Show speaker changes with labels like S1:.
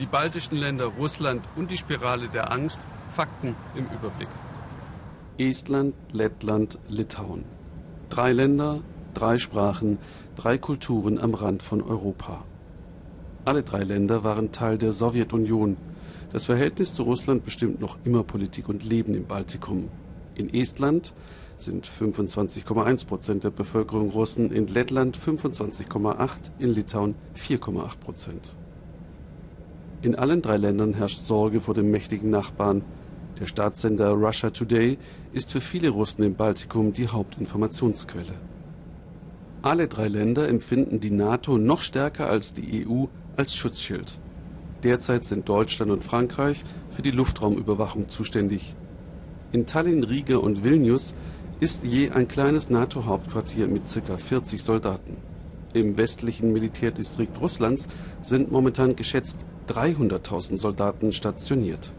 S1: Die baltischen Länder, Russland und die Spirale der Angst. Fakten im Überblick.
S2: Estland, Lettland, Litauen. Drei Länder, drei Sprachen, drei Kulturen am Rand von Europa. Alle drei Länder waren Teil der Sowjetunion. Das Verhältnis zu Russland bestimmt noch immer Politik und Leben im Baltikum. In Estland sind 25,1 Prozent der Bevölkerung Russen, in Lettland 25,8, in Litauen 4,8 Prozent. In allen drei Ländern herrscht Sorge vor dem mächtigen Nachbarn. Der Staatssender Russia Today ist für viele Russen im Baltikum die Hauptinformationsquelle. Alle drei Länder empfinden die NATO noch stärker als die EU als Schutzschild. Derzeit sind Deutschland und Frankreich für die Luftraumüberwachung zuständig. In Tallinn, Riga und Vilnius ist je ein kleines NATO-Hauptquartier mit ca. 40 Soldaten. Im westlichen Militärdistrikt Russlands sind momentan geschätzt 300.000 Soldaten stationiert